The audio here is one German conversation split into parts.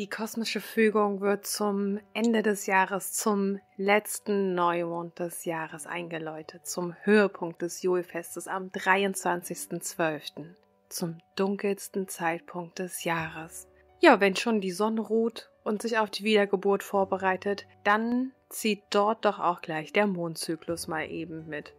Die kosmische Fügung wird zum Ende des Jahres, zum letzten Neumond des Jahres eingeläutet, zum Höhepunkt des Julfestes am 23.12., zum dunkelsten Zeitpunkt des Jahres. Ja, wenn schon die Sonne ruht und sich auf die Wiedergeburt vorbereitet, dann zieht dort doch auch gleich der Mondzyklus mal eben mit.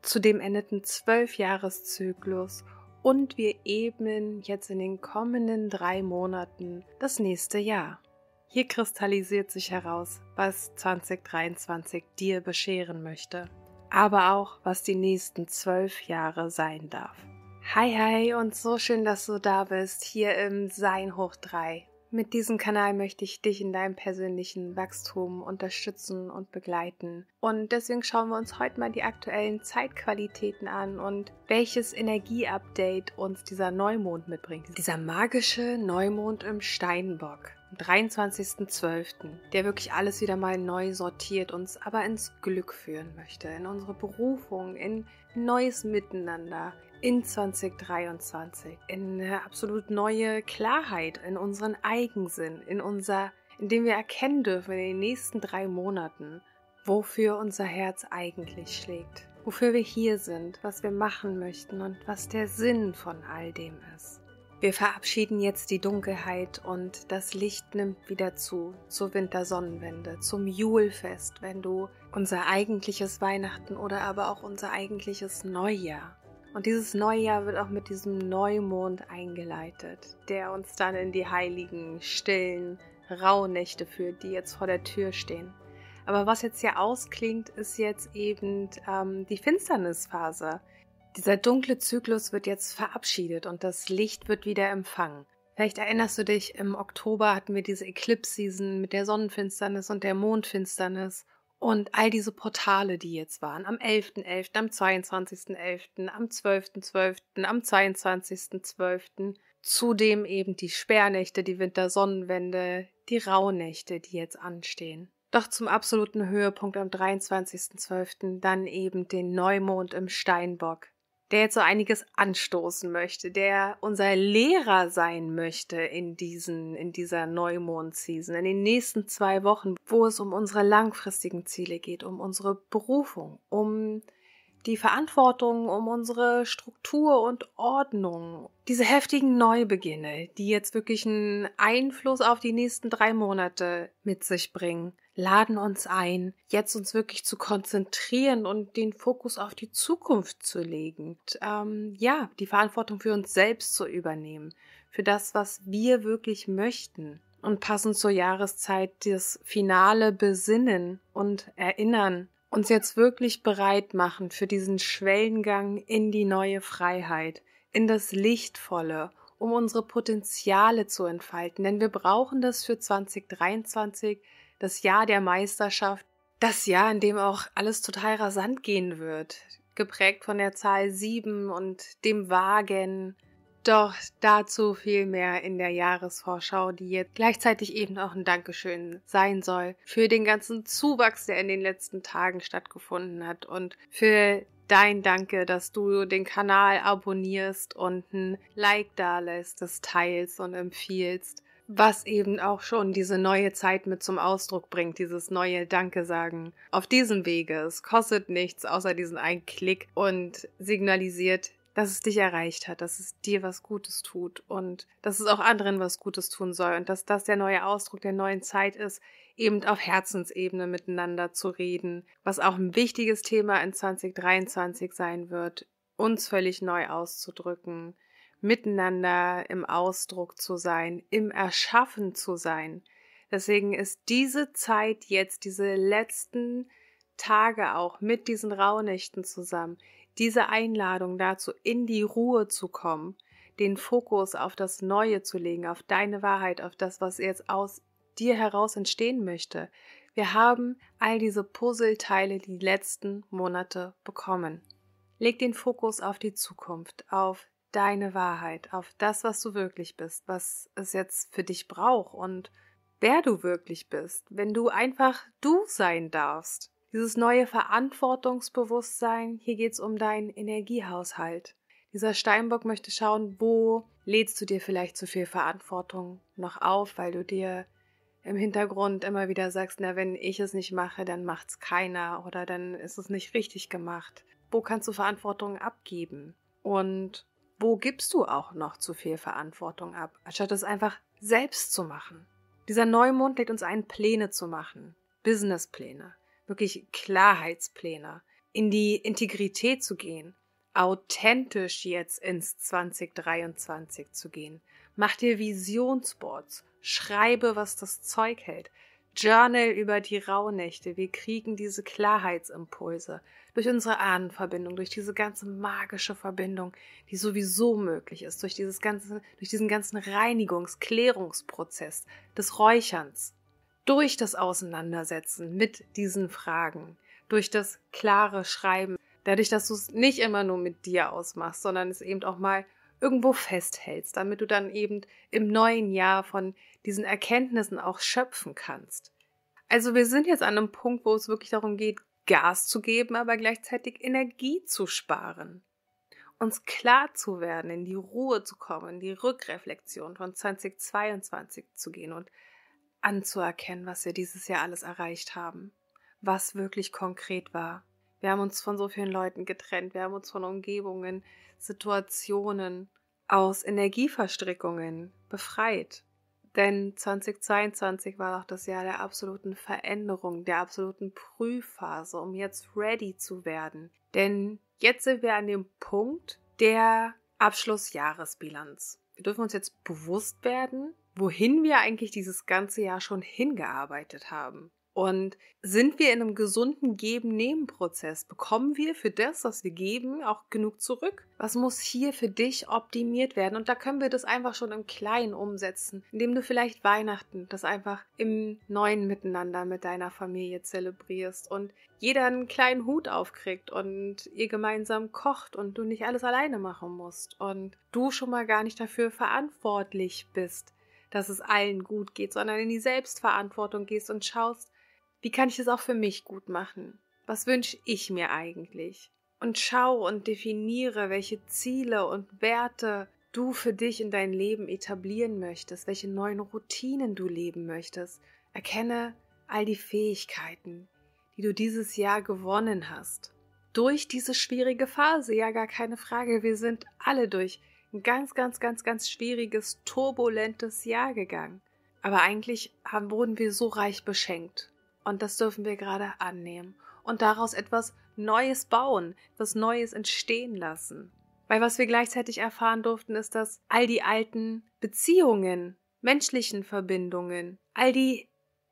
Zudem endeten zwölf Jahreszyklus und wir ebnen jetzt in den kommenden drei Monaten das nächste Jahr. Hier kristallisiert sich heraus, was 2023 dir bescheren möchte, aber auch, was die nächsten zwölf Jahre sein darf. Hi, hi und so schön, dass du da bist, hier im Sein hoch 3 mit diesem Kanal möchte ich dich in deinem persönlichen Wachstum unterstützen und begleiten. Und deswegen schauen wir uns heute mal die aktuellen Zeitqualitäten an und welches Energieupdate uns dieser Neumond mitbringt. Dieser magische Neumond im Steinbock. am 23.12., der wirklich alles wieder mal neu sortiert, uns aber ins Glück führen möchte, in unsere Berufung, in neues Miteinander, in 2023 in eine absolut neue Klarheit in unseren Eigensinn, in unser, indem wir erkennen dürfen in den nächsten drei Monaten, wofür unser Herz eigentlich schlägt, wofür wir hier sind, was wir machen möchten und was der Sinn von all dem ist. Wir verabschieden jetzt die Dunkelheit und das Licht nimmt wieder zu, zur Wintersonnenwende, zum Julfest, wenn du unser eigentliches Weihnachten oder aber auch unser eigentliches Neujahr und dieses Neujahr wird auch mit diesem Neumond eingeleitet, der uns dann in die heiligen, stillen Rauhnächte führt, die jetzt vor der Tür stehen. Aber was jetzt hier ausklingt, ist jetzt eben ähm, die Finsternisphase. Dieser dunkle Zyklus wird jetzt verabschiedet und das Licht wird wieder empfangen. Vielleicht erinnerst du dich, im Oktober hatten wir diese Eclipse-Season mit der Sonnenfinsternis und der Mondfinsternis. Und all diese Portale, die jetzt waren, am 11.11., .11., am 22.11., am 12.12., .12., am 22.12., zudem eben die Sperrnächte, die Wintersonnenwende, die Rauhnächte, die jetzt anstehen. Doch zum absoluten Höhepunkt am 23.12. dann eben den Neumond im Steinbock, der jetzt so einiges anstoßen möchte, der unser Lehrer sein möchte in diesen, in dieser Neumond-Season, in den nächsten zwei Wochen, wo es um unsere langfristigen Ziele geht, um unsere Berufung, um die Verantwortung um unsere Struktur und Ordnung, diese heftigen Neubeginne, die jetzt wirklich einen Einfluss auf die nächsten drei Monate mit sich bringen, laden uns ein, jetzt uns wirklich zu konzentrieren und den Fokus auf die Zukunft zu legen. Und, ähm, ja, die Verantwortung für uns selbst zu übernehmen, für das, was wir wirklich möchten. Und passend zur Jahreszeit das finale Besinnen und Erinnern uns jetzt wirklich bereit machen für diesen Schwellengang in die neue Freiheit, in das Lichtvolle, um unsere Potenziale zu entfalten. Denn wir brauchen das für 2023, das Jahr der Meisterschaft, das Jahr, in dem auch alles total rasant gehen wird, geprägt von der Zahl sieben und dem Wagen, doch dazu viel mehr in der Jahresvorschau, die jetzt gleichzeitig eben auch ein Dankeschön sein soll für den ganzen Zuwachs, der in den letzten Tagen stattgefunden hat. Und für dein Danke, dass du den Kanal abonnierst und ein Like da lässt, das teilst und empfiehlst was eben auch schon diese neue Zeit mit zum Ausdruck bringt, dieses neue Danke sagen. Auf diesem Wege, es kostet nichts außer diesen einen Klick und signalisiert, dass es dich erreicht hat, dass es dir was Gutes tut und dass es auch anderen was Gutes tun soll und dass das der neue Ausdruck der neuen Zeit ist, eben auf Herzensebene miteinander zu reden, was auch ein wichtiges Thema in 2023 sein wird, uns völlig neu auszudrücken, miteinander im Ausdruck zu sein, im Erschaffen zu sein. Deswegen ist diese Zeit jetzt, diese letzten Tage auch mit diesen Rauhnächten zusammen, diese Einladung dazu, in die Ruhe zu kommen, den Fokus auf das Neue zu legen, auf deine Wahrheit, auf das, was jetzt aus dir heraus entstehen möchte. Wir haben all diese Puzzleteile die letzten Monate bekommen. Leg den Fokus auf die Zukunft, auf deine Wahrheit, auf das, was du wirklich bist, was es jetzt für dich braucht und wer du wirklich bist, wenn du einfach du sein darfst. Dieses neue Verantwortungsbewusstsein, hier geht es um deinen Energiehaushalt. Dieser Steinbock möchte schauen, wo lädst du dir vielleicht zu viel Verantwortung noch auf, weil du dir im Hintergrund immer wieder sagst, na, wenn ich es nicht mache, dann macht's keiner oder dann ist es nicht richtig gemacht. Wo kannst du Verantwortung abgeben? Und wo gibst du auch noch zu viel Verantwortung ab, anstatt es einfach selbst zu machen? Dieser Neumond lädt uns ein, Pläne zu machen. Businesspläne. Wirklich Klarheitspläne. In die Integrität zu gehen. Authentisch jetzt ins 2023 zu gehen. Mach dir Visionsboards. Schreibe, was das Zeug hält. Journal über die Rauhnächte. Wir kriegen diese Klarheitsimpulse durch unsere Ahnenverbindung, durch diese ganze magische Verbindung, die sowieso möglich ist, durch dieses ganze, durch diesen ganzen Reinigungs-, Klärungsprozess des Räucherns, durch das Auseinandersetzen mit diesen Fragen, durch das klare Schreiben, dadurch, dass du es nicht immer nur mit dir ausmachst, sondern es eben auch mal irgendwo festhältst, damit du dann eben im neuen Jahr von diesen Erkenntnissen auch schöpfen kannst. Also wir sind jetzt an einem Punkt, wo es wirklich darum geht, Gas zu geben, aber gleichzeitig Energie zu sparen. Uns klar zu werden, in die Ruhe zu kommen, in die Rückreflexion von 2022 zu gehen und anzuerkennen, was wir dieses Jahr alles erreicht haben, was wirklich konkret war. Wir haben uns von so vielen Leuten getrennt, wir haben uns von Umgebungen, Situationen, aus Energieverstrickungen befreit. Denn 2022 war auch das Jahr der absoluten Veränderung, der absoluten Prüfphase, um jetzt ready zu werden. Denn jetzt sind wir an dem Punkt der Abschlussjahresbilanz. Wir dürfen uns jetzt bewusst werden, wohin wir eigentlich dieses ganze Jahr schon hingearbeitet haben. Und sind wir in einem gesunden Geben-Nehmen-Prozess? Bekommen wir für das, was wir geben, auch genug zurück? Was muss hier für dich optimiert werden? Und da können wir das einfach schon im Kleinen umsetzen, indem du vielleicht Weihnachten das einfach im neuen Miteinander mit deiner Familie zelebrierst und jeder einen kleinen Hut aufkriegt und ihr gemeinsam kocht und du nicht alles alleine machen musst und du schon mal gar nicht dafür verantwortlich bist, dass es allen gut geht, sondern in die Selbstverantwortung gehst und schaust, wie kann ich es auch für mich gut machen? Was wünsche ich mir eigentlich? Und schau und definiere, welche Ziele und Werte du für dich in dein Leben etablieren möchtest, welche neuen Routinen du leben möchtest. Erkenne all die Fähigkeiten, die du dieses Jahr gewonnen hast. Durch diese schwierige Phase, ja gar keine Frage, wir sind alle durch ein ganz, ganz, ganz, ganz schwieriges, turbulentes Jahr gegangen. Aber eigentlich haben, wurden wir so reich beschenkt. Und das dürfen wir gerade annehmen und daraus etwas Neues bauen, etwas Neues entstehen lassen. Weil was wir gleichzeitig erfahren durften, ist, dass all die alten Beziehungen, menschlichen Verbindungen, all die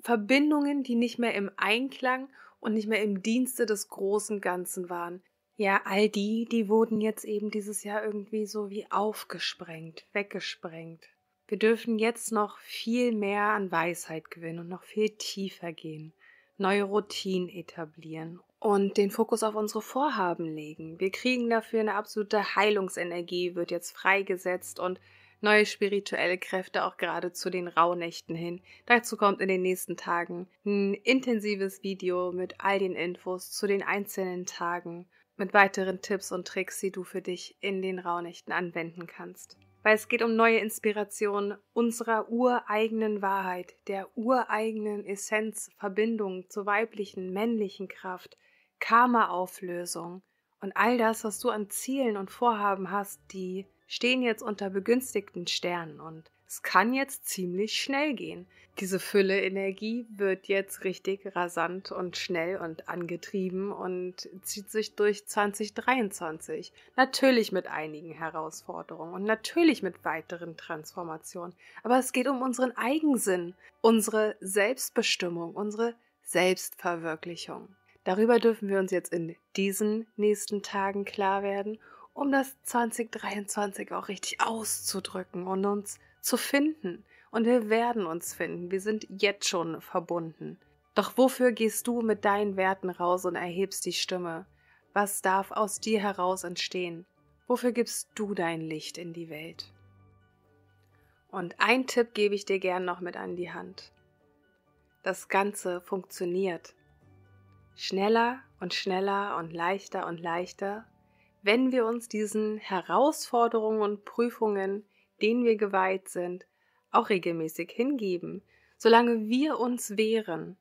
Verbindungen, die nicht mehr im Einklang und nicht mehr im Dienste des großen Ganzen waren, ja, all die, die wurden jetzt eben dieses Jahr irgendwie so wie aufgesprengt, weggesprengt. Wir dürfen jetzt noch viel mehr an Weisheit gewinnen und noch viel tiefer gehen, neue Routinen etablieren und den Fokus auf unsere Vorhaben legen. Wir kriegen dafür eine absolute Heilungsenergie, wird jetzt freigesetzt und neue spirituelle Kräfte auch gerade zu den Rauhnächten hin. Dazu kommt in den nächsten Tagen ein intensives Video mit all den Infos zu den einzelnen Tagen, mit weiteren Tipps und Tricks, die du für dich in den Rauhnächten anwenden kannst weil es geht um neue Inspiration unserer ureigenen Wahrheit, der ureigenen Essenz, Verbindung zur weiblichen, männlichen Kraft, Karma-Auflösung und all das, was du an Zielen und Vorhaben hast, die stehen jetzt unter begünstigten Sternen und es kann jetzt ziemlich schnell gehen. Diese Fülle Energie wird jetzt richtig rasant und schnell und angetrieben und zieht sich durch 2023. Natürlich mit einigen Herausforderungen und natürlich mit weiteren Transformationen. Aber es geht um unseren Eigensinn, unsere Selbstbestimmung, unsere Selbstverwirklichung. Darüber dürfen wir uns jetzt in diesen nächsten Tagen klar werden, um das 2023 auch richtig auszudrücken und uns zu finden. Und wir werden uns finden. Wir sind jetzt schon verbunden. Doch wofür gehst du mit deinen Werten raus und erhebst die Stimme? Was darf aus dir heraus entstehen? Wofür gibst du dein Licht in die Welt? Und ein Tipp gebe ich dir gern noch mit an die Hand. Das Ganze funktioniert. Schneller und schneller und leichter und leichter wenn wir uns diesen Herausforderungen und Prüfungen, denen wir geweiht sind, auch regelmäßig hingeben. Solange wir uns wehren,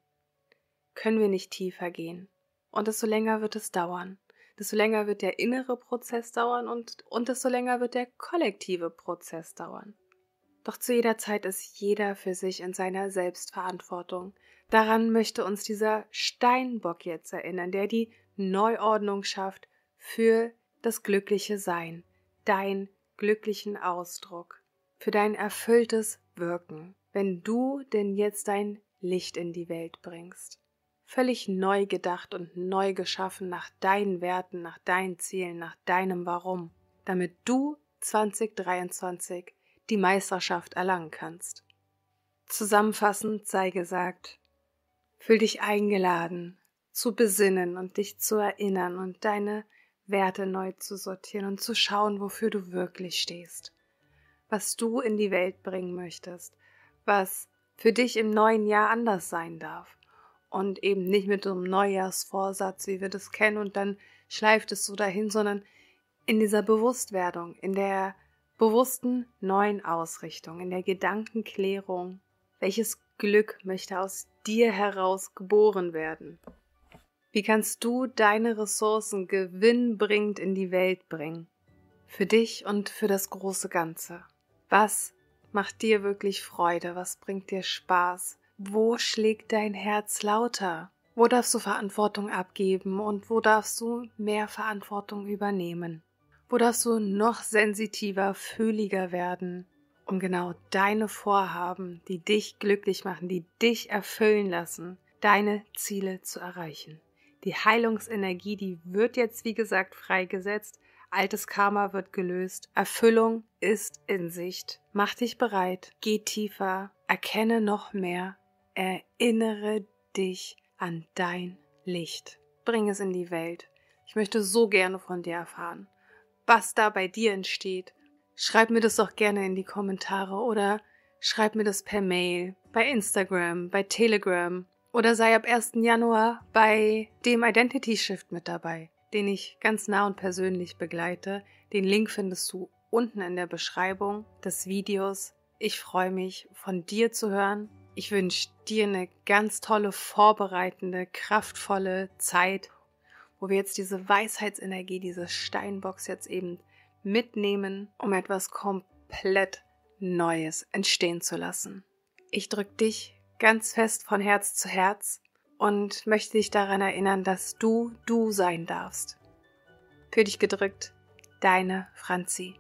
können wir nicht tiefer gehen. Und desto länger wird es dauern. Desto länger wird der innere Prozess dauern und, und desto länger wird der kollektive Prozess dauern. Doch zu jeder Zeit ist jeder für sich in seiner Selbstverantwortung. Daran möchte uns dieser Steinbock jetzt erinnern, der die Neuordnung schafft für das glückliche Sein, dein glücklichen Ausdruck, für dein erfülltes Wirken, wenn du denn jetzt dein Licht in die Welt bringst. Völlig neu gedacht und neu geschaffen nach deinen Werten, nach deinen Zielen, nach deinem Warum, damit du 2023 die Meisterschaft erlangen kannst. Zusammenfassend sei gesagt, fühl dich eingeladen, zu besinnen und dich zu erinnern und deine Werte neu zu sortieren und zu schauen, wofür du wirklich stehst, was du in die Welt bringen möchtest, was für dich im neuen Jahr anders sein darf. Und eben nicht mit so einem Neujahrsvorsatz, wie wir das kennen und dann schleift es so dahin, sondern in dieser Bewusstwerdung, in der bewussten neuen Ausrichtung, in der Gedankenklärung, welches Glück möchte aus dir heraus geboren werden? Wie kannst du deine Ressourcen gewinnbringend in die Welt bringen? Für dich und für das große Ganze. Was macht dir wirklich Freude? Was bringt dir Spaß? Wo schlägt dein Herz lauter? Wo darfst du Verantwortung abgeben und wo darfst du mehr Verantwortung übernehmen? Wo darfst du noch sensitiver, fühliger werden, um genau deine Vorhaben, die dich glücklich machen, die dich erfüllen lassen, deine Ziele zu erreichen? Die Heilungsenergie, die wird jetzt, wie gesagt, freigesetzt. Altes Karma wird gelöst. Erfüllung ist in Sicht. Mach dich bereit. Geh tiefer. Erkenne noch mehr. Erinnere dich an dein Licht. Bring es in die Welt. Ich möchte so gerne von dir erfahren, was da bei dir entsteht. Schreib mir das doch gerne in die Kommentare oder schreib mir das per Mail, bei Instagram, bei Telegram oder sei ab 1. Januar bei dem Identity Shift mit dabei, den ich ganz nah und persönlich begleite. Den Link findest du unten in der Beschreibung des Videos. Ich freue mich, von dir zu hören ich wünsche dir eine ganz tolle, vorbereitende, kraftvolle Zeit, wo wir jetzt diese Weisheitsenergie, diese Steinbox jetzt eben mitnehmen, um etwas komplett Neues entstehen zu lassen. Ich drücke dich ganz fest von Herz zu Herz und möchte dich daran erinnern, dass du du sein darfst. Für dich gedrückt, deine Franzi.